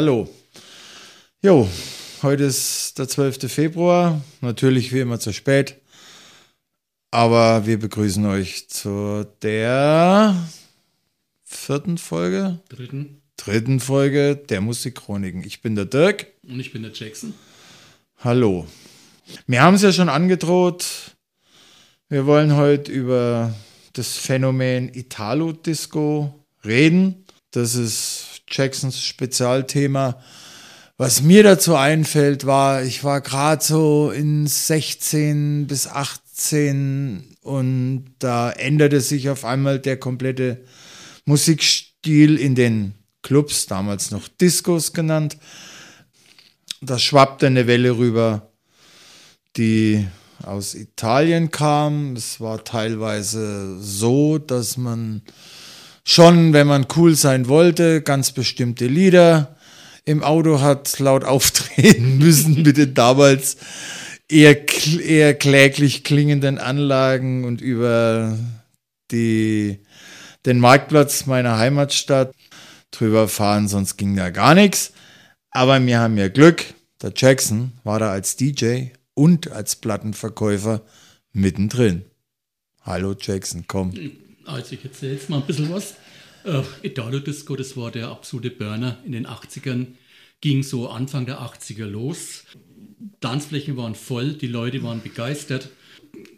Hallo. Jo, heute ist der 12. Februar. Natürlich wie immer zu spät. Aber wir begrüßen euch zu der vierten Folge, Dritten. dritten Folge der Musikchroniken. Ich bin der Dirk. Und ich bin der Jackson. Hallo. Wir haben es ja schon angedroht. Wir wollen heute über das Phänomen Italo-Disco reden. Das ist Jacksons Spezialthema. Was mir dazu einfällt, war, ich war gerade so in 16 bis 18 und da änderte sich auf einmal der komplette Musikstil in den Clubs, damals noch Discos genannt. Da schwappte eine Welle rüber, die aus Italien kam. Es war teilweise so, dass man schon, wenn man cool sein wollte, ganz bestimmte Lieder im Auto hat laut auftreten müssen mit den damals eher, eher kläglich klingenden Anlagen und über die, den Marktplatz meiner Heimatstadt drüber fahren, sonst ging da gar nichts. Aber wir haben ja Glück, der Jackson war da als DJ und als Plattenverkäufer mittendrin. Hallo Jackson, komm. Also ich erzähle jetzt mal ein bisschen was. Äh, Italo Disco, das war der absolute Burner in den 80ern. Ging so Anfang der 80er los. Tanzflächen waren voll, die Leute waren begeistert.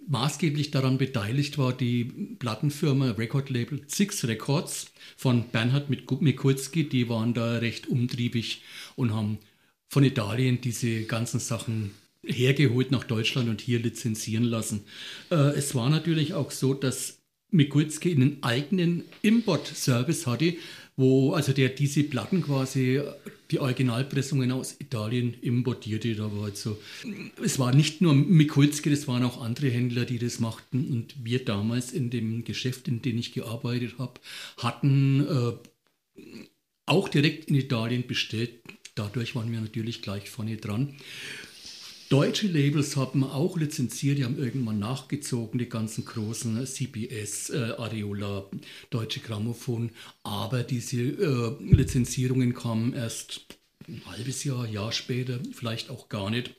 Maßgeblich daran beteiligt war die Plattenfirma Recordlabel Six Records von Bernhard Mikulski. Die waren da recht umtriebig und haben von Italien diese ganzen Sachen hergeholt nach Deutschland und hier lizenzieren lassen. Äh, es war natürlich auch so, dass Mikulski einen eigenen Import-Service hatte, wo also der diese Platten quasi die Originalpressungen aus Italien importierte. Da war halt so. Es war nicht nur Mikulski, das waren auch andere Händler, die das machten. Und wir damals in dem Geschäft, in dem ich gearbeitet habe, hatten äh, auch direkt in Italien bestellt. Dadurch waren wir natürlich gleich vorne dran. Deutsche Labels haben auch lizenziert, die haben irgendwann nachgezogen, die ganzen großen CBS, äh, Areola, Deutsche Grammophon. Aber diese äh, Lizenzierungen kamen erst ein halbes Jahr, Jahr später, vielleicht auch gar nicht.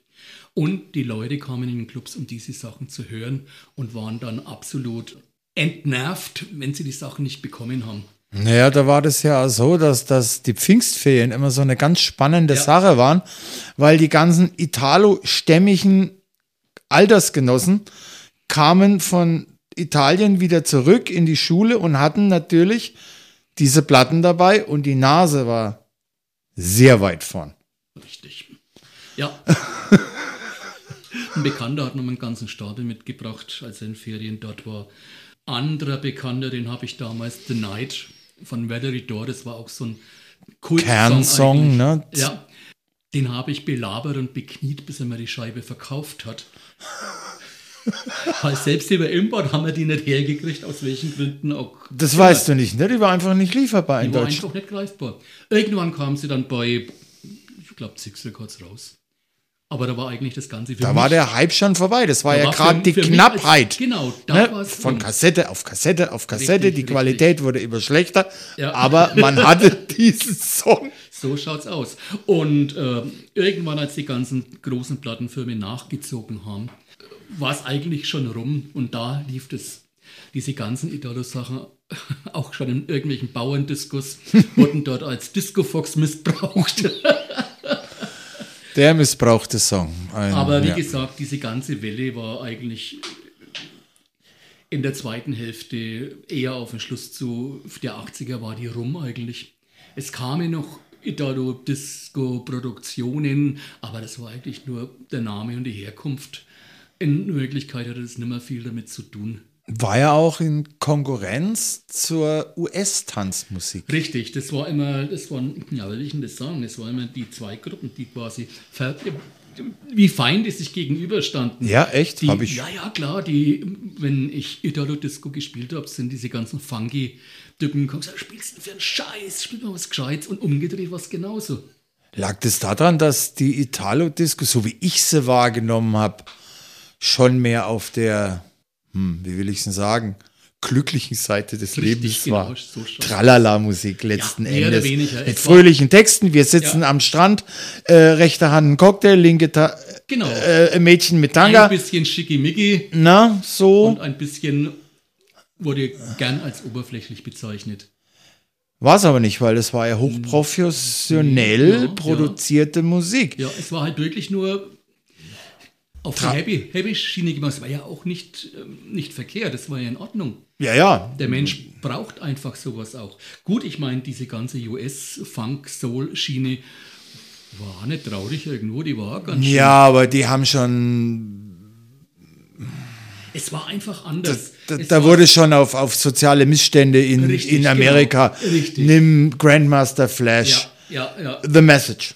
Und die Leute kamen in den Clubs, um diese Sachen zu hören und waren dann absolut entnervt, wenn sie die Sachen nicht bekommen haben. Naja, da war das ja so, dass, dass die Pfingstferien immer so eine ganz spannende ja. Sache waren, weil die ganzen italo-stämmigen Altersgenossen kamen von Italien wieder zurück in die Schule und hatten natürlich diese Platten dabei und die Nase war sehr weit vorn. Richtig. Ja. Ein Bekannter hat noch einen ganzen Stapel mitgebracht, als er in Ferien dort war. Anderer Bekannter, den habe ich damals The Night von Valerie Dore, das war auch so ein Kult Kernsong, ne? Ja, den habe ich belabert und bekniet, bis er mir die Scheibe verkauft hat. Weil selbst über Import haben wir die nicht hergekriegt, aus welchen Gründen auch. Das immer. weißt du nicht, ne? Die war einfach nicht lieferbar die in Deutschland. Die war einfach nicht greifbar. Irgendwann kam sie dann bei, ich glaube, Six Records raus. Aber da war eigentlich das Ganze für Da mich, war der Hype schon vorbei. Das war da ja gerade die Knappheit. Als, genau, da ne? Von Kassette auf Kassette auf Kassette. Richtig, die Qualität richtig. wurde immer schlechter. Ja. Aber man hatte diesen Song. So schaut's aus. Und äh, irgendwann, als die ganzen großen Plattenfirmen nachgezogen haben, war es eigentlich schon rum. Und da lief das, diese ganzen Italo-Sachen auch schon in irgendwelchen Bauerndiskus, wurden dort als Disco-Fox missbraucht. Der missbrauchte Song. Ein, Aber wie ja. gesagt, diese ganze Welle war eigentlich in der zweiten Hälfte eher auf den Schluss zu der 80er war die rum eigentlich. Es kamen noch Italo-Disco-Produktionen, aber das war eigentlich nur der Name und die Herkunft. In Wirklichkeit hatte das nicht mehr viel damit zu tun. War ja auch in Konkurrenz zur US-Tanzmusik. Richtig, das war immer, das waren, ja, will ich denn das sagen? Das waren immer die zwei Gruppen, die quasi wie Feinde sich gegenüberstanden. Ja, echt? Die, Hab ich. Ja, ja, klar. Die, wenn ich Italo-Disco gespielt habe, sind diese ganzen funky Typen gekommen gesagt, spielst du für einen Scheiß, spiel mal was Gescheites und umgedreht was genauso. Lag das daran, dass die Italo-Disco, so wie ich sie wahrgenommen habe, schon mehr auf der hm, wie will ich es denn sagen, glücklichen Seite des Richtig, Lebens genau, war. so. Tralala-Musik letzten Ja, Endes. weniger. Mit Es fröhlichen Texten. Wir sitzen Ja. am Strand, äh, rechte Hand ein Cocktail, linke Ta Genau. äh, ein Mädchen mit Ein Tanga. bisschen schickimicki Na, so. und ein bisschen wurde gern als oberflächlich bezeichnet. War es aber nicht, weil das war ja hochprofessionell ja. produzierte Musik. Ja, es war halt wirklich nur auf die Happy, Happy Schiene gemacht. Es war ja auch nicht, ähm, nicht verkehrt, das war ja in Ordnung. Ja, ja. Der Mensch braucht einfach sowas auch. Gut, ich meine, diese ganze US-Funk-Soul-Schiene war nicht traurig irgendwo, die war ganz schön. Ja, aber die haben schon. Es war einfach anders. Da, da war, wurde schon auf, auf soziale Missstände in, Richtig, in Amerika. genau. Richtig. Nimm Grandmaster Flash. Ja, ja, ja. The Message.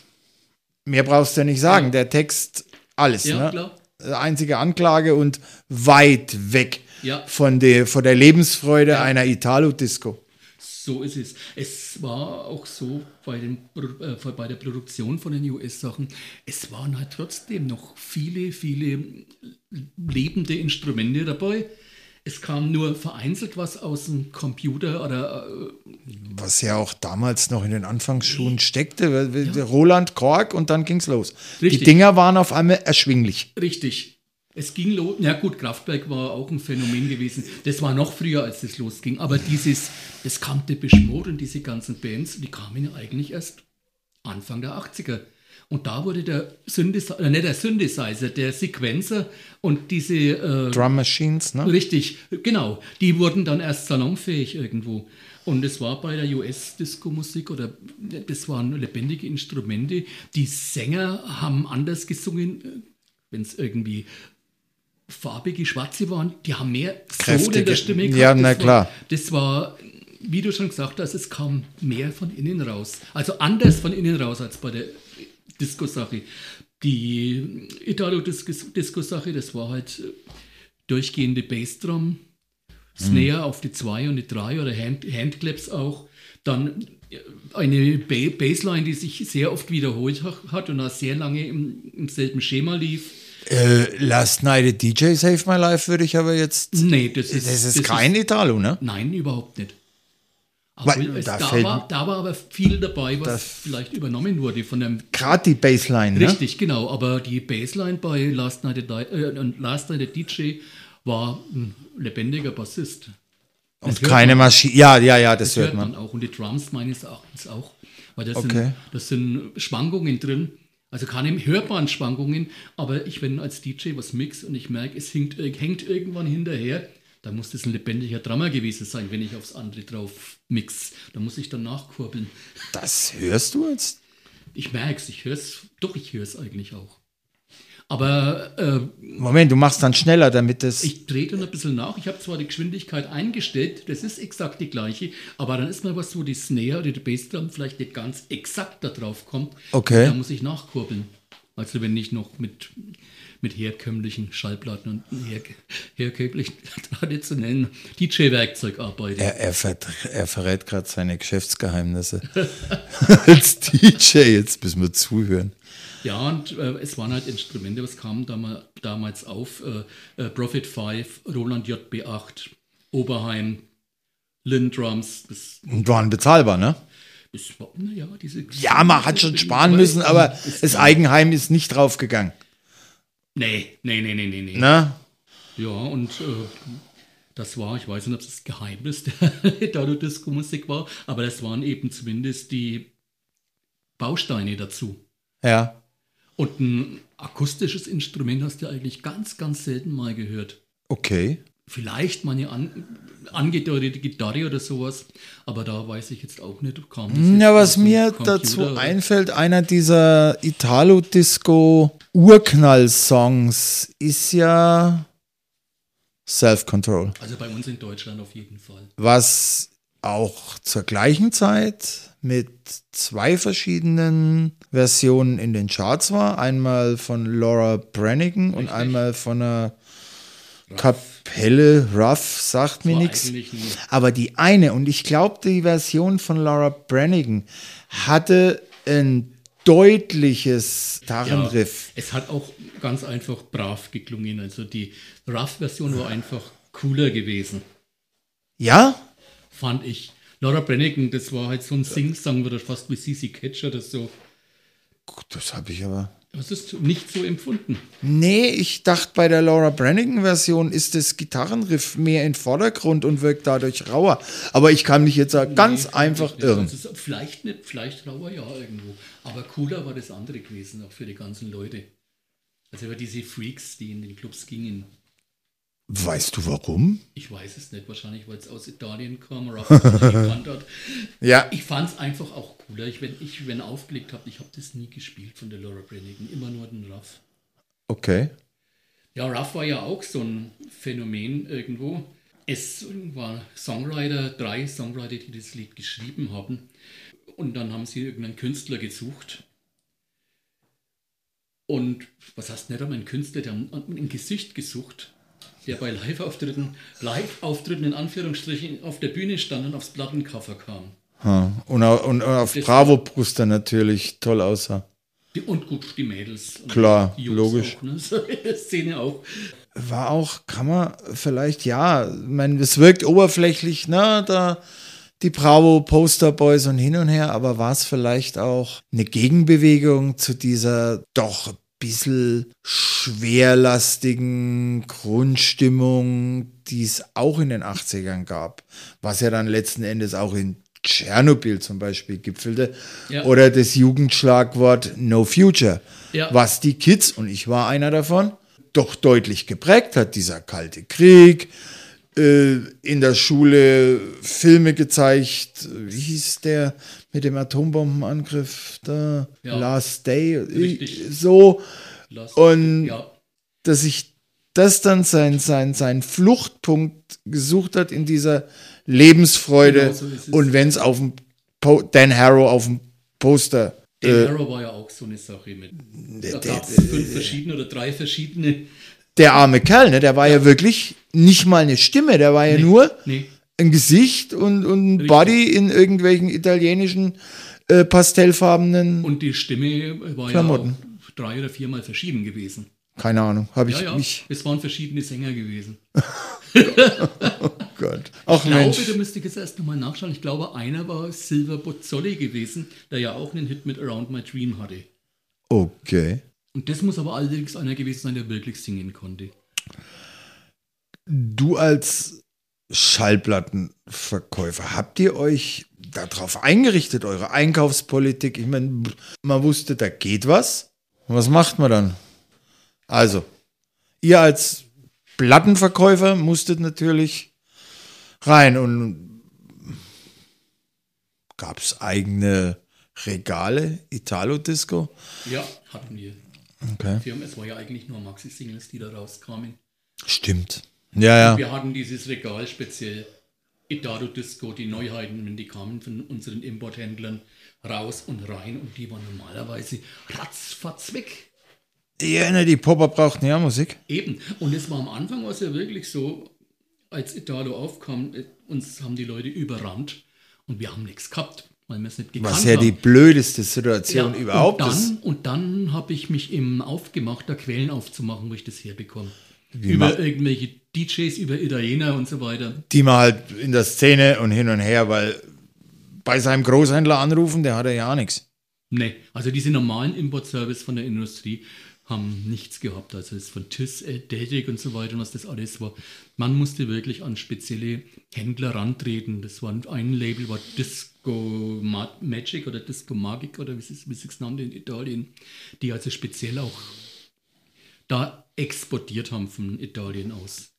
Mehr brauchst du ja nicht sagen. Der Text, alles. Ja, ne? klar. Einzige Anklage und weit weg Ja. von, der, von der Lebensfreude einer Italo-Disco. So ist es. Es war auch so bei, den, äh, bei der Produktion von den US-Sachen, es waren halt trotzdem noch viele, viele lebende Instrumente dabei. Es kam nur vereinzelt was aus dem Computer oder äh, Was ja auch damals noch in den Anfangsschuhen steckte. Roland Kork und dann ging's los. Richtig. Die Dinger waren auf einmal erschwinglich. richtig. Es ging los. Ja gut, Kraftwerk war auch ein Phänomen gewesen. Das war noch früher, als das losging. Aber dieses, das kam Depeche Mode und diese ganzen Bands, die kamen ja eigentlich erst Anfang der 80er. Und da wurde der Synthesizer, äh, nicht der Synthesizer, der Sequencer und diese äh, Drum Machines, ne? Richtig, genau. Die wurden dann erst salonfähig irgendwo. Und es war bei der US-Disco-Musik oder das waren lebendige Instrumente. Die Sänger haben anders gesungen, wenn es irgendwie farbige, schwarze waren. Die haben mehr Soul in Kräftige. der Stimme Ja, Das na war- klar. Das war, wie du schon gesagt hast, es kam mehr von innen raus. Also anders von innen raus als bei der Disco-Sache. Die Italo-Disco-Sache, das war halt äh, durchgehende Bassdrum, Snare auf die 2 und die 3 oder Hand, Handclaps auch. Dann äh, eine ba Bassline, die sich sehr oft wiederholt ha- hat und auch sehr lange im, im selben Schema lief. Äh, Last Night a DJ Save My Life würde ich aber jetzt. Nee, das ist, Das ist kein Italo, ne? Nein, überhaupt nicht. Weil, Obwohl es, da da, war, da war aber viel dabei, was vielleicht übernommen wurde von dem. Gerade die Bassline, ne? Richtig, genau. Aber die Bassline bei Last Night, äh, Last Night DJ war ein lebendiger Bassist. Das Und keine man. Maschine. Ja, ja, ja, das, Das hört man. auch. Und die Drums meines Erachtens auch. Weil da Okay. sind, das sind Schwankungen drin. Also keine hörbaren Schwankungen, aber ich, wenn als DJ was mix und ich merke, es hängt, äh, hängt irgendwann hinterher, dann muss das ein lebendiger Drummer gewesen sein, wenn ich aufs andere drauf mix. Da muss ich dann nachkurbeln. Das hörst du jetzt? Ich merke es, ich höre es, doch, ich höre es eigentlich auch. Aber äh, Moment, du machst dann schneller, damit das. ich drehe dann ein bisschen nach. Ich habe zwar die Geschwindigkeit eingestellt, das ist exakt die gleiche, aber dann ist mal was, wo die Snare oder die Bassdrum vielleicht nicht ganz exakt da drauf kommt. Okay. Da muss ich nachkurbeln. Also wenn ich noch mit, mit herkömmlichen Schallplatten und her, herkömmlichen traditionellen DJ-Werkzeug arbeite. er, er, er verrät gerade seine Geschäftsgeheimnisse. Als DJ, jetzt müssen wir zuhören. Ja, und äh, es waren halt Instrumente, was kam damals, damals auf? Äh, äh, Profit 5, Roland JB8, Oberheim, Lin Drums. Das, Und waren bezahlbar, ne? das war, naja, diese. Ja, man hat schon sparen müssen, aber das Eigenheim ist nicht draufgegangen. Nee, nee, nee, nee, nee. nee. Ne? Ja, und äh, das war, ich weiß nicht, ob es das Geheimnis der Italo-Disco-Musik war, aber das waren eben zumindest die Bausteine dazu. Ja. Und ein akustisches Instrument hast du eigentlich ganz, ganz selten mal gehört. Okay. Vielleicht mal eine an, angedeutete Gitarre oder sowas, aber da weiß ich jetzt auch nicht, kam das Ja, was mir Computer dazu oder- einfällt, einer dieser Italo-Disco-Urknall-Songs ist ja Self-Control. Also bei uns in Deutschland auf jeden Fall. was auch zur gleichen Zeit mit zwei verschiedenen Versionen in den Charts war. Einmal von Laura Branigan und einmal von einer Kapelle. Ruff sagt mir nichts. Aber die eine, und ich glaube, die Version von Laura Branigan hatte ein deutliches Gitarrenriff. Es hat auch ganz einfach brav geklungen. Also die Rough-Version war einfach cooler gewesen. Ja? fand ich. Laura Brenneken, das war halt so ein Sing-Sang oder fast wie CC Catch oder so. Gut, das habe ich aber. Das ist nicht so empfunden. Nee, ich dachte, bei der Laura Branigan-Version ist das Gitarrenriff mehr im Vordergrund und wirkt dadurch rauer. Aber ich kann mich jetzt ganz Nee, einfach nicht. irren. Ist vielleicht nicht, vielleicht rauer ja irgendwo. Aber cooler war das andere gewesen, auch für die ganzen Leute. Also über diese Freaks, die in den Clubs gingen. Weißt du warum? Ich weiß es nicht, wahrscheinlich, weil es aus Italien kam, gekannt hat. Ja, Ich fand es einfach auch cooler. Ich, wenn ich wenn aufgelegt habe, ich habe das nie gespielt von der Laura Branigan, immer nur den Ruff. okay. Ja, Ruff war ja auch so ein Phänomen irgendwo. Es waren Songwriter, drei Songwriter, die das Lied geschrieben haben. Und dann haben sie irgendeinen Künstler gesucht. Und was heißt nicht einmal ein Künstler, die haben ein Gesicht gesucht, der bei Live-Auftritten, Live-Auftritten in Anführungsstrichen auf der Bühne stand und aufs Plattencover kam. Ha. Und, au- und, auf Bravo-Brüster natürlich toll aussah. Und gut, die Mädels. Und Klar, die logisch. Auch, ne? so Szene auch. War auch, kann man vielleicht, ja, ich meine, es wirkt oberflächlich, ne, da die Bravo Poster Boys und hin und her, aber war es vielleicht auch eine Gegenbewegung zu dieser doch bisschen schwerlastigen Grundstimmung, die es auch in den 80ern gab, was ja dann letzten Endes auch in Tschernobyl zum Beispiel gipfelte, Ja. oder das Jugendschlagwort No Future, Ja. was die Kids, und ich war einer davon, doch deutlich geprägt hat, dieser kalte Krieg, in der Schule Filme gezeigt, wie hieß der mit dem Atombombenangriff, da, Ja. Last Day, Richtig. so, Last- Und- ja, dass sich das dann sein, sein, sein Fluchtpunkt gesucht hat in dieser Lebensfreude Genau so und wenn es auf dem Po- Dan Harrow auf dem Poster Dan äh, Harrow war ja auch so eine Sache mit. Da gab es fünf verschiedene oder drei verschiedene. Der arme Kerl, ne, der war ja. wirklich nicht mal eine Stimme, der war ja nur Nee, ein Gesicht und, und ein. Body in irgendwelchen italienischen äh, pastellfarbenen, und die Stimme war Klamotten. ja drei oder viermal verschieden gewesen. keine Ahnung, habe ich Ja, ja, mich, es waren verschiedene Sänger gewesen. Gott, ach Ich glaube, Mensch, da müsste ich jetzt erst nochmal nachschauen. Ich glaube, einer war Silver Bozzoli gewesen, der ja auch einen Hit mit Around My Dream hatte. okay. Und das muss aber allerdings einer gewesen sein, der wirklich singen konnte. Du als Schallplattenverkäufer, habt ihr euch darauf eingerichtet, eure Einkaufspolitik? Ich meine, man wusste, da geht was. Und was macht man dann? Also, ihr als Plattenverkäufer musstet natürlich rein und gab es eigene Regale, Italo-Disco? Ja, hatten wir. Okay. Firmen. Es war ja eigentlich nur Maxi-Singles, die da rauskamen. Stimmt. Ja, ja. Wir hatten dieses Regal speziell Italo Disco, die Neuheiten, wenn die kamen von unseren Importhändlern raus und rein und die waren normalerweise ratzfatz weg. Ja, ne, die Popper brauchten ja Musik. Eben. Und es war am Anfang war es ja wirklich so, als Italo aufkam, äh, uns haben die Leute überrannt und wir haben nichts gehabt, weil wir es nicht gekannt Was ja haben. die blödeste Situation Ja, überhaupt und ist. dann, Und dann habe ich mich eben aufgemacht, da Quellen aufzumachen, wo ich das herbekomme. Wie über irgendwelche DJs, über Italiener und so weiter. Die man halt in der Szene und hin und her, weil bei seinem Großhändler anrufen, der hat ja ja nichts. Nee, also diese normalen Import-Service von der Industrie haben nichts gehabt. Also das von TIS, Deltic und so weiter und was das alles war. Man musste wirklich an spezielle Händler rantreten. Das war ein Label, war Disco Ma Magic oder Disco Magic oder wie sie es nannte in Italien, die also speziell auch da exportiert haben von Italien aus.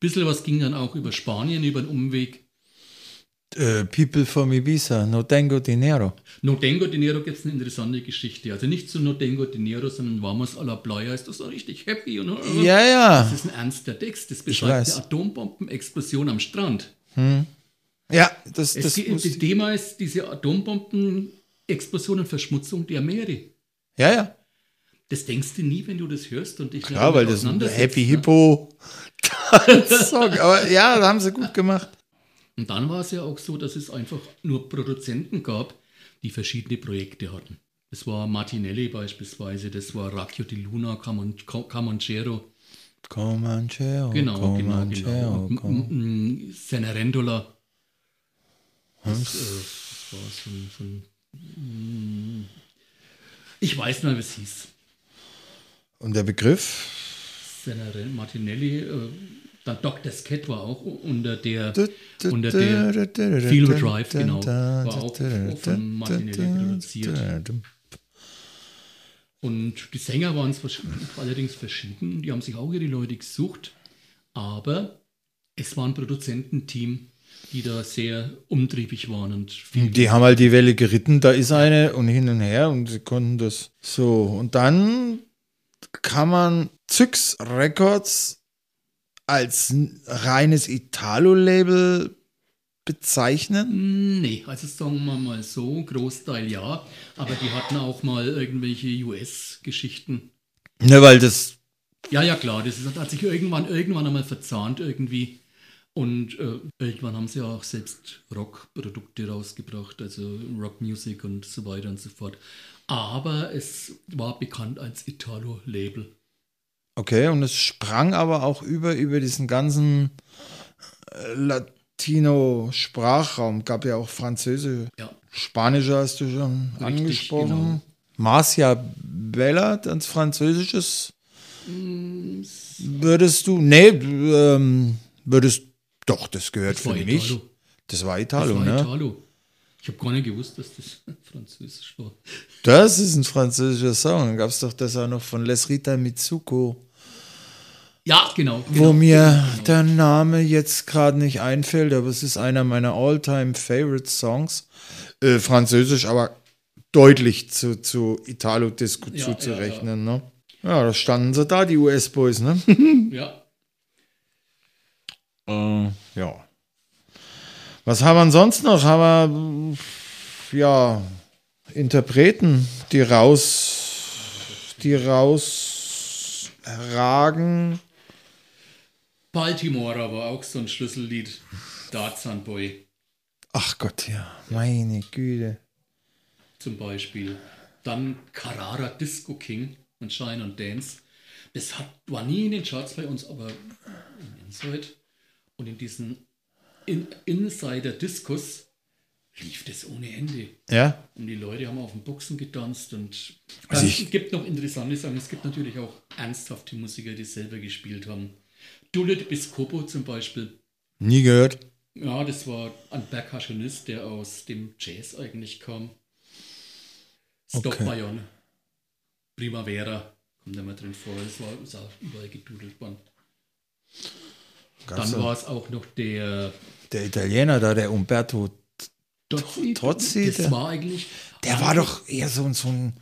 Bisschen was ging dann auch über Spanien, über einen Umweg. Äh, People from Ibiza, no tengo dinero. No Tengo Dinero gibt es eine interessante Geschichte. Also nicht zu No Tengo Dinero, sondern Vamos a la Playa ist das so richtig happy. Und, Ja, ja. Das ist ein ernster Text. Das beschreibt eine Atombombenexplosion am Strand. Ja, das, das das Thema ist diese Atombombenexplosion und Verschmutzung der Meere. Ja, ja. Das denkst du nie, wenn du das hörst und dich Klar, weil das ist ein Happy ne? Hippo Song. Aber ja, da haben sie gut gemacht. Und dann war es ja auch so, dass es einfach nur Produzenten gab, die verschiedene Projekte hatten. Das war Martinelli beispielsweise, das war Racchio di Luna, Camon- Camonchero. Comancheo, Genau, genau, genau. Comancheo, Und, Com- Cenerendola. Das, äh, das war so ein, so ein mm, Ich weiß nicht, es hieß. Und der Begriff? Senaren Martinelli, äh, dann Dr. Scat war auch unter der, unter der du- Drive, genau, war auch von Martinelli du- produziert. du- Und die Sänger waren zwar allerdings verschieden, die haben sich auch ihre Leute gesucht, aber es war ein Produzententeam, die da sehr umtriebig waren und viel Die haben halt die Welle geritten, da ist eine und hin und her und sie konnten das so. Und dann kann man Zyx Records als reines Italo-Label bezeichnen. Nee, also sagen wir mal so, Großteil ja, aber die hatten auch mal irgendwelche US-Geschichten. Ne, weil das, Ja, ja, klar, das ist, hat sich irgendwann, irgendwann einmal verzahnt irgendwie. Und äh, irgendwann haben sie auch selbst Rock-Produkte rausgebracht, also Rock-Music und so weiter und so fort. Aber es war bekannt als Italo-Label. Okay, und es sprang aber auch über, über diesen ganzen äh, Latino-Sprachraum. Gab ja auch Französische, Ja, Spanische hast du schon angesprochen. genau. Marcia Bella, das Französisches. Würdest du, nee, ähm, würdest, doch, das gehört das für war mich. Italo. Das war Das Italo, war ne? Italo. Ich habe gar nicht gewusst, dass das Französisch war. Das ist ein französischer Song. Dann gab es doch das auch noch von Les Rita Mitsuko, Ja, genau. wo genau, mir genau. der Name jetzt gerade nicht einfällt, aber es ist einer meiner all-time favorite Songs. Äh, Französisch, aber deutlich zu, zu Italo-Disco Ja, zuzurechnen, ne? Ja, da standen sie da, die US-Boys, ne? Ja, Äh, ja. Was haben wir sonst noch? Haben wir, ja, Interpreten, die raus, die rausragen. Baltimore war auch so ein Schlüssellied. Tarzan Boy Ach Gott, ja, meine Güte. zum Beispiel. Dann Carrara Disco King und Shine und Dance. Das hat, war nie in den Charts bei uns, aber in Inside und in diesen in Insider-Discos lief das ohne Ende. Ja, Und die Leute haben auf den Boxen getanzt und Also ich- gibt noch interessante Sachen. Es gibt natürlich auch ernsthafte Musiker, die selber gespielt haben. Dullet Biscopo zum Beispiel. nie gehört. Ja, das war ein Percussionist, der aus dem Jazz eigentlich kam. Stop Okay. Bayon. Primavera kommt da mal drin vor. Das war ist auch überall gedudelt worden. Gab's Dann war es auch noch der der Italiener da, der Umberto, Tozzi. Trotzi, Das der- war eigentlich der war doch eher so, ein- so ein,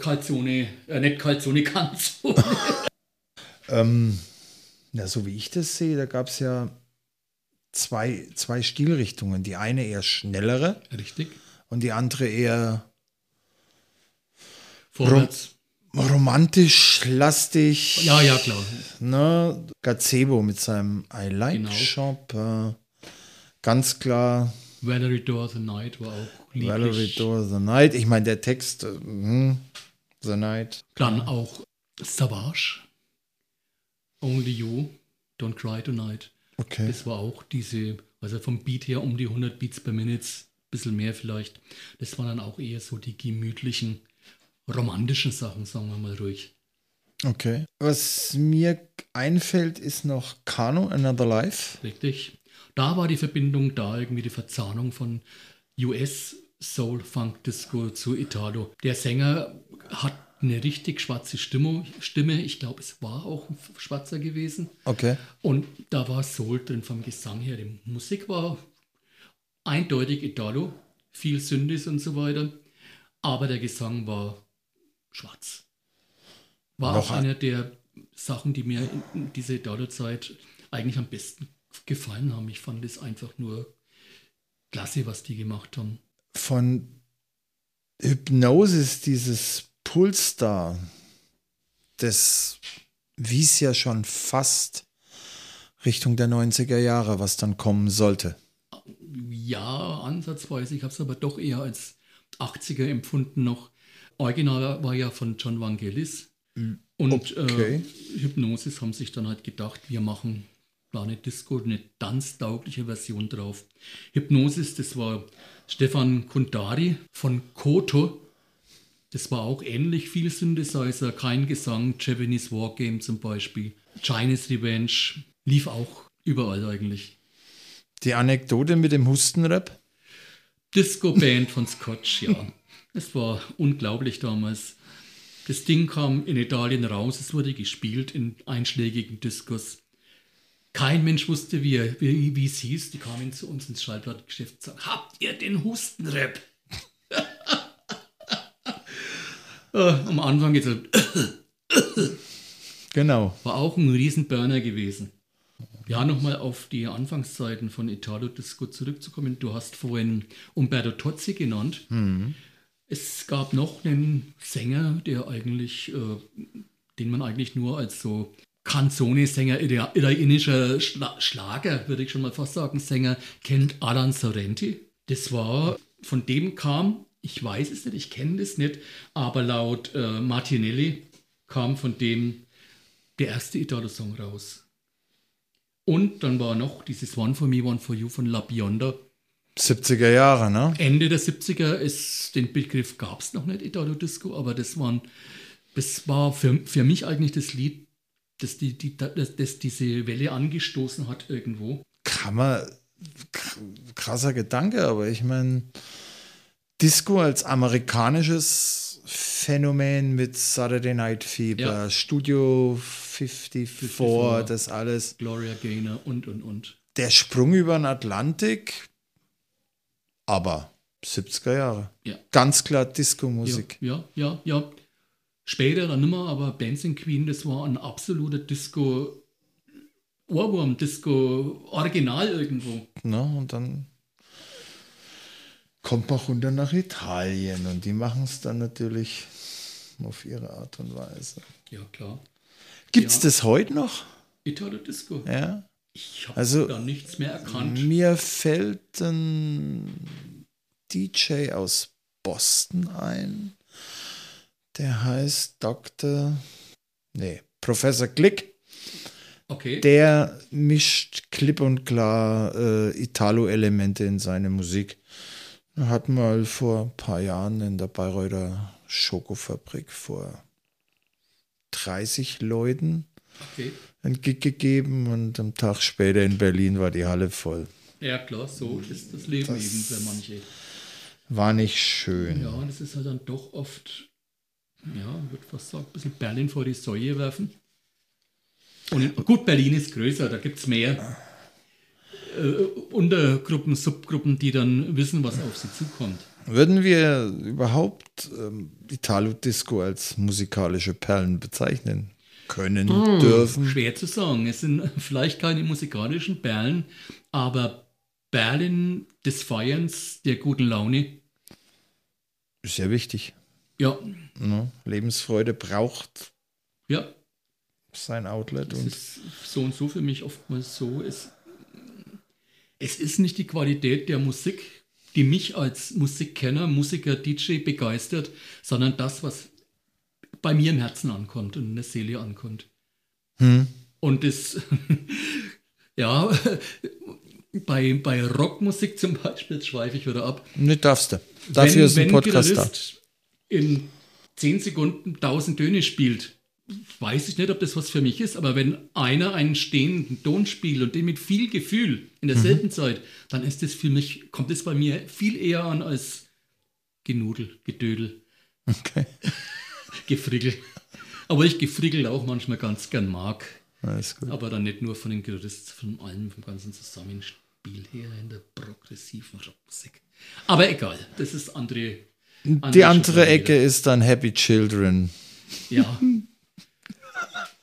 Calzone, äh, nicht Calzone, Canzone. ähm, ja, so wie ich das sehe, da gab es ja zwei, zwei Stilrichtungen. Die eine eher schnellere Richtig. und die andere eher Vorwärts. Romantisch, lastig. Ja, ja, klar. Ne? Gazebo mit seinem I Like Genau. Shop. Äh, ganz klar, Valerie Door the Night war auch lieblich. Valerie Door the Night. Ich meine, der Text, äh, hm, The Night. Dann auch Savage. Only You, Don't Cry Tonight. Okay. Das war auch diese, also vom Beat her um die 100 Beats per Minute, bisschen mehr vielleicht. Das waren dann auch eher so die gemütlichen, romantischen Sachen, sagen wir mal ruhig. Okay. Was mir einfällt, ist noch Kano, Another Life. Richtig. Da war die Verbindung da, irgendwie die Verzahnung von US Soul Funk Disco zu Italo. Der Sänger hat eine richtig schwarze Stimme. Stimme. Ich glaube, es war auch ein Schwarzer gewesen. Okay. Und da war Soul drin vom Gesang her. Die Musik war eindeutig Italo, viel Syndis und so weiter. Aber der Gesang war schwarz. War Noch auch ein- einer der Sachen, die mir in dieser Italo-Zeit eigentlich am besten gefallen haben. Ich fand es einfach nur klasse, was die gemacht haben. Von Hypnosis, dieses Pulstar, das wies ja schon fast Richtung der 90er Jahre, was dann kommen sollte. Ja, ansatzweise. Ich habe es aber doch eher als 80er empfunden noch. Original war ja von John Vangelis. Und Okay. äh, Hypnosis haben sich dann halt gedacht, wir machen eine Disco, eine tanztaugliche Version drauf. Hypnosis, das war Stefan Kundari von Koto. Das war auch ähnlich viel Synthesizer, kein Gesang, Japanese Wargame zum Beispiel, Chinese Revenge, lief auch überall eigentlich. Die Anekdote mit dem Hustenrap? Disco-Band von Scotch, ja. Es war unglaublich damals. Das Ding kam in Italien raus, es wurde gespielt in einschlägigen Diskos. Kein Mensch wusste, wie, er- wie, wie es hieß. Die kamen zu uns ins Schallplattengeschäft und sagten, habt ihr den Hustenrap? äh, am Anfang jetzt Genau. war auch ein Riesenburner gewesen. Ja, nochmal auf die Anfangszeiten von Italo Disco zurückzukommen. Du hast vorhin Umberto Tozzi genannt. Es gab noch einen Sänger, der eigentlich, äh, den man eigentlich nur als so Canzone-Sänger, ita- italienischer Schla Schlager, würde ich schon mal fast sagen, Sänger, kennt Alan Sorrenti. Das war, von dem kam, ich weiß es nicht, ich kenne das nicht, aber laut äh, Martinelli kam von dem der erste Italo-Song raus. Und dann war noch dieses One for Me, One for You von La Bionda. 70er Jahre, ne? Ende der 70er ist, den Begriff gab es noch nicht, Italo Disco, aber das, waren, das war für, für mich eigentlich das Lied, das, die, die, das, das diese Welle angestoßen hat irgendwo. Kann man, krasser Gedanke, aber ich meine, Disco als amerikanisches Phänomen mit Saturday Night Fever, Ja. Studio 54, 54, das alles. Gloria Gaynor und, und, und. Der Sprung über den Atlantik, aber 70er Jahre. Ja. Ganz klar Disco-Musik. Ja, ja, ja, ja. Später dann nimmer, aber Dancing Queen, das war ein absoluter Disco, Ohrwurm, Disco, Original irgendwo. Ne? Und dann kommt man runter nach Italien und die machen es dann natürlich auf ihre Art und Weise. Ja, klar. Gibt es Ja. das heute noch? Italo Disco. Ja. Ich habe Also- da nichts mehr erkannt. Mir fällt ein DJ aus Boston ein. Der heißt Dr. Nee, Professor Glick. Okay. Der mischt klipp und klar äh, Italo-Elemente in seine Musik. Er hat mal vor ein paar Jahren in der Bayreuther Schokofabrik vor 30 Leuten okay. einen Gig gegeben und am Tag später in Berlin war die Halle voll. Ja, klar, so ist das Leben Das- eben für manche. War nicht schön. Ja, das ist halt dann doch oft, ja, ich würde fast sagen, ein bisschen Berlin vor die Säue werfen. Und gut, Berlin ist größer, da gibt es mehr äh, Untergruppen, Subgruppen, die dann wissen, was auf sie zukommt. Würden wir überhaupt ähm, Italo-Disco als musikalische Perlen bezeichnen können, dürfen? Schwer zu sagen. Es sind vielleicht keine musikalischen Perlen, aber Perlen des Feierns, der guten Laune. Ist ja wichtig. Ja, Ne? Lebensfreude braucht ja, sein Outlet. Es Und ist so und so für mich oftmals so. Es, es ist nicht die Qualität der Musik, die mich als Musikkenner, Musiker, DJ begeistert, sondern das, was bei mir im Herzen ankommt und in der Seele ankommt. Und das, ja, bei, bei Rockmusik zum Beispiel, jetzt schweife ich wieder ab, nicht darfst du. Dafür ist ein Podcast da. In 10 Sekunden 1000 Töne spielt, weiß ich nicht, ob das was für mich ist, aber wenn einer einen stehenden Ton spielt und den mit viel Gefühl in derselben Zeit, dann ist das für mich, kommt das bei mir viel eher an als Genudel, Gedödel, Okay. Gefrickel. Aber ich Gefrickel auch manchmal ganz gern mag. Aber dann nicht nur von den Gitarristen, von allem, vom ganzen Zusammenspiel her in der progressiven Rockmusik. Aber egal, das ist andere. Die andere Schublade Ecke ist dann Happy Children. Ja.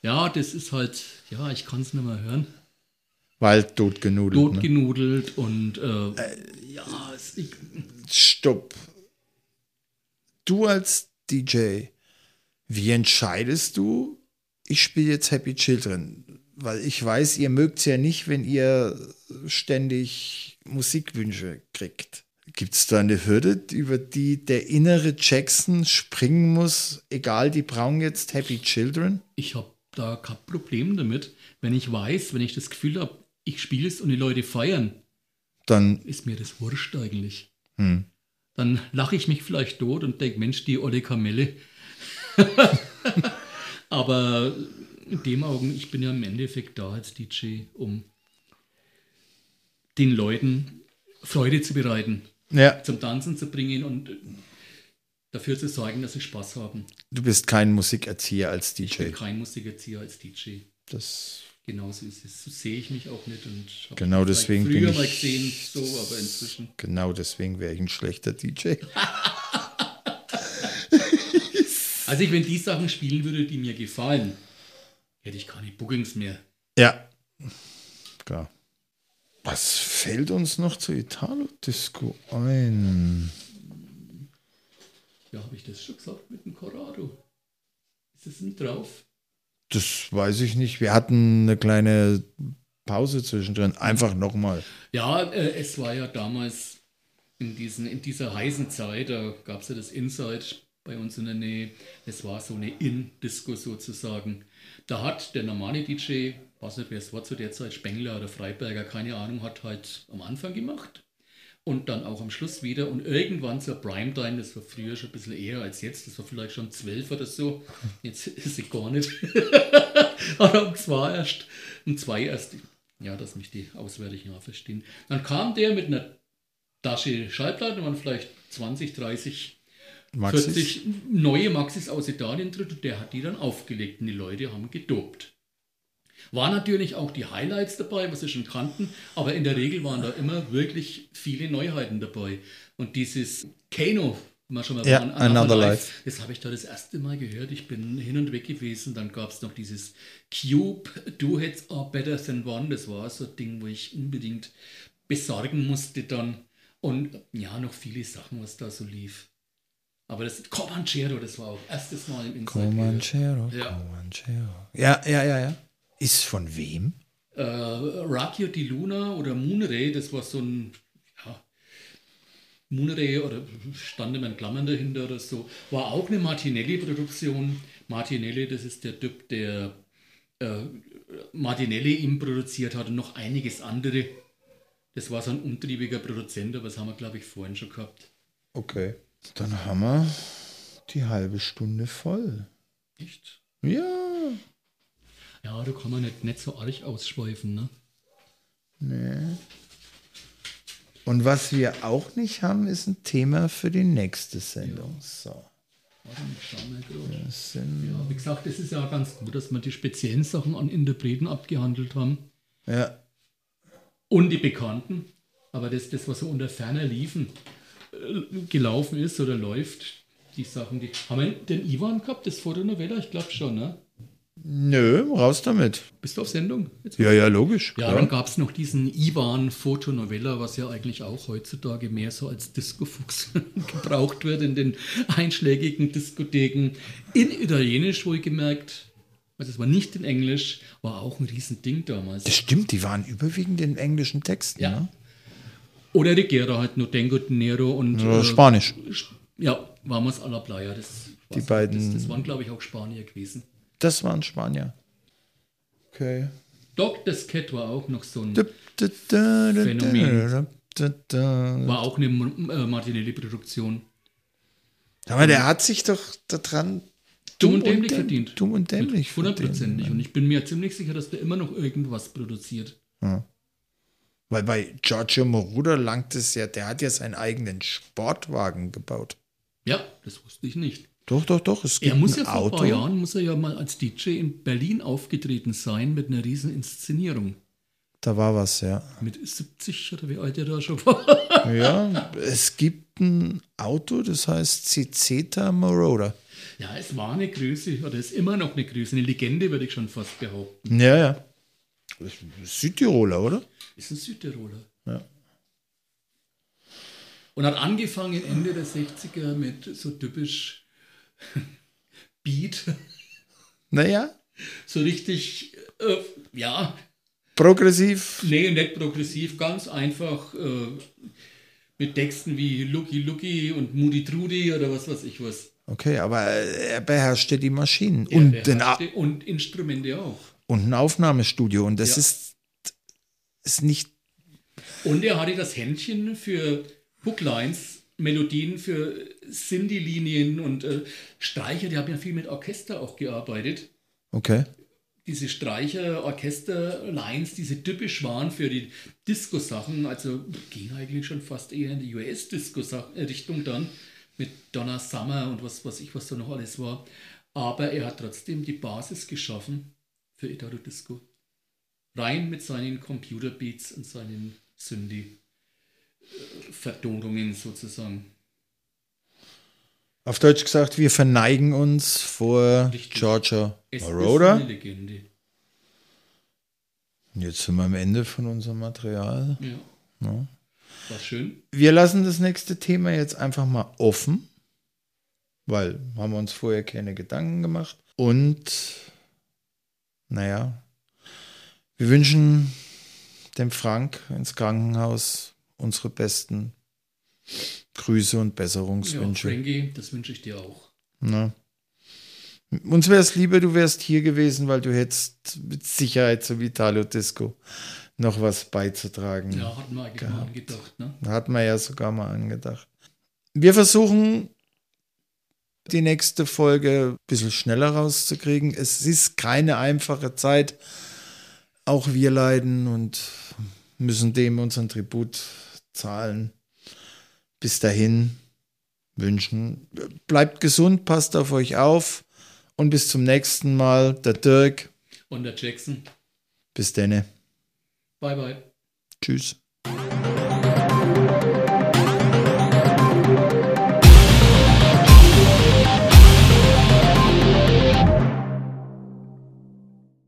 Ja, das ist halt, ja, ich kann es nicht mehr hören. Waldtot genudelt. Ne? Totgenudelt und äh, ja, es, ich, Stopp. Du als DJ, wie entscheidest du, ich spiele jetzt Happy Children? Weil ich weiß, ihr mögt es ja nicht, wenn ihr ständig Musikwünsche kriegt. Gibt es da eine Hürde, über die der innere Jackson springen muss, egal die brauchen jetzt Happy Children? Ich habe da kein Problem damit, wenn ich weiß, wenn ich das Gefühl habe, ich spiele es und die Leute feiern, Dann, ist mir das wurscht eigentlich. hm. Dann lache ich mich vielleicht tot und denke, Mensch, die olle Kamelle. Aber in dem Augen, ich bin ja im Endeffekt da als DJ, um den Leuten Freude zu bereiten, ja, zum Tanzen zu bringen und dafür zu sorgen, dass sie Spaß haben. du bist kein Musikerzieher als Ich bin DJ. kein Musikerzieher als DJ. Das, Genauso ist es. So sehe ich mich auch nicht. Und Genau deswegen früher bin mal ich- gesehen, so, aber inzwischen. genau deswegen wäre ich ein schlechter DJ. Also ich, wenn die Sachen spielen würde, die mir gefallen, hätte ich keine Bookings mehr. Ja, klar. Was fällt uns noch zu Italo-Disco ein? Ja, habe ich das schon gesagt mit dem Corrado? Ist es nicht drauf? Das weiß ich nicht. Wir hatten eine kleine Pause zwischendrin. Einfach nochmal. Ja, äh, es war ja damals in, diesen, in dieser heißen Zeit, da gab es ja das Inside bei uns in der Nähe. Es war so eine In-Disco sozusagen. Da hat der normale DJ, weiß nicht wer es war zu der Zeit, Spengler oder Freiberger, keine Ahnung, hat halt am Anfang gemacht. Und dann auch am Schluss wieder. Und irgendwann zur Primetime, das war früher schon ein bisschen eher als jetzt, das war vielleicht schon zwölf oder so. Jetzt ist sie gar nicht. Aber um zwei erst, um zwei erst, ja, dass mich die Auswärtigen verstehen. Dann kam der mit einer Tasche Schallplatten, waren vielleicht 20, 30, Maxis? 40 neue Maxis aus Italien drin und der hat die dann aufgelegt und die Leute haben gedopt. War natürlich auch die Highlights dabei, was sie schon kannten, aber in der Regel waren da immer wirklich viele Neuheiten dabei. Und dieses Kano, mal schon mal Ja, waren, Another Life. das habe ich da das erste Mal gehört. Ich bin hin und weg gewesen. Dann gab es noch dieses Cube, Two Heads Are Better Than One. Das war so ein Ding, wo ich unbedingt besorgen musste dann. Und ja, noch viele Sachen, was da so lief. Aber das Comanchero, das war auch erstes Mal im Inside. Comanchero, Ja. Comanchero. Ja, ja, ja, ja. Ist von wem? Äh, Rakio di Luna oder Moonray, das war so ein ja, Moonray oder stand immer in Klammern dahinter oder so, war auch eine Martinelli-Produktion. Martinelli, das ist der Typ, der äh, Martinelli ihm produziert hat und noch einiges andere. Das war so ein umtriebiger Produzent, aber das haben wir, glaube ich, vorhin schon gehabt. Okay. Dann haben wir die halbe Stunde voll. Echt? Ja. Ja, da kann man nicht, nicht so arg ausschweifen, ne? Nee. Und was wir auch nicht haben, ist ein Thema für die nächste Sendung. So. Warte wir sind, Ja, wie gesagt, es ist ja ganz gut, dass wir die speziellen Sachen an Interpreten abgehandelt haben. ja. Und die Bekannten. Aber das, das was so unter ferner Liefen gelaufen ist oder läuft, die Sachen, die. Haben wir den Ivan gehabt, das Fotonovella? Ich glaube schon, ne? Nö, raus damit. Bist du auf Sendung? Jetzt? Ja, ja, logisch. Ja, klar. dann gab es noch diesen Ivan Fotonovella, was ja eigentlich auch heutzutage mehr so als Discofuchs gebraucht wird in den einschlägigen Diskotheken. In Italienisch wohlgemerkt. Also es war nicht in Englisch, war auch ein Riesending damals. Das stimmt, die waren überwiegend in englischen Texten. Ja. Ne? Oder Rigera halt nur Tengo Dinero und Oder äh, Spanisch. Sp- ja, Vamos a la Playa. Das, Die beiden- Das, das waren, glaube ich, auch Spanier gewesen. Das waren Spanier. Okay. Doc Cat war auch noch so ein, Phänomen. war auch eine äh, Martinelli-Produktion. Aber der hat sich doch daran Dumm und dämlich verdient. Dumm und dämlich Hundertprozentig. Und ich bin mir ziemlich sicher, dass der immer noch irgendwas produziert. Weil bei Giorgio Moroder langt es ja, der hat ja seinen eigenen Sportwagen gebaut. Ja, das wusste ich nicht. Doch, doch, doch. Es gibt Er muss ja vor Auto. ein paar Jahren muss er ja mal als DJ in Berlin aufgetreten sein mit einer riesen Inszenierung. Da war was, ja. Mit 70 oder wie alt er da schon war. Ja, es gibt ein Auto, das heißt Ciceta Moroder. Ja, es war eine Größe, oder ist immer noch eine Größe, eine Legende, würde ich schon fast behaupten. Ja, ja. Das ist Südtiroler, oder? Ist ein Südtiroler. Ja. Und hat angefangen Ende der 60er mit so typisch Beat, Naja, so richtig, äh, ja, progressiv. nee, nicht progressiv, ganz einfach äh, Mit Texten wie Lucky Lucky und Moody Trudy oder was weiß ich was. Okay, aber er beherrschte die Maschinen Er und, den, beherrschte- und Instrumente auch. Und ein Aufnahmestudio. Und das Ja. ist, ist nicht. Und er hatte das Händchen für Hooklines, Melodien für Cindy-Linien und äh, Streicher. Die haben ja viel mit Orchester auch gearbeitet. Okay. Diese Streicher, Orchester-Lines, diese typisch waren für die Disco-Sachen. Also ging eigentlich schon fast eher in die US-Disco-Richtung dann mit Donna Summer und was weiß ich, was da noch alles war. Aber er hat trotzdem die Basis geschaffen für Italo Disco. Rein mit seinen Computerbeats und seinen Synthi-Vertonungen sozusagen. Auf Deutsch gesagt, wir verneigen uns vor Richtig. Georgia Es ist Moroder. eine Legende. Und jetzt sind wir am Ende von unserem Material. Ja. Ja. War schön. Wir lassen das nächste Thema jetzt einfach mal offen, weil haben wir uns vorher keine Gedanken gemacht. Und naja, wir wünschen dem Frank ins Krankenhaus unsere besten Grüße und Ja, Besserungswünsche. Frankie, das wünsche ich dir auch. Na. Uns wäre es lieber, du wärst hier gewesen, weil du hättest mit Sicherheit zum Vitalo Disco noch was beizutragen. Ja, hatten wir eigentlich mal angedacht. Ne? Hat man ja sogar mal angedacht. Wir versuchen, die nächste Folge ein bisschen schneller rauszukriegen. Es ist keine einfache Zeit. Auch wir leiden und müssen dem unseren Tribut zahlen. Bis dahin wünschen, bleibt gesund, passt auf euch auf und bis zum nächsten Mal. Der Dirk, Und der Jackson. bis denne. Bye, bye. Tschüss.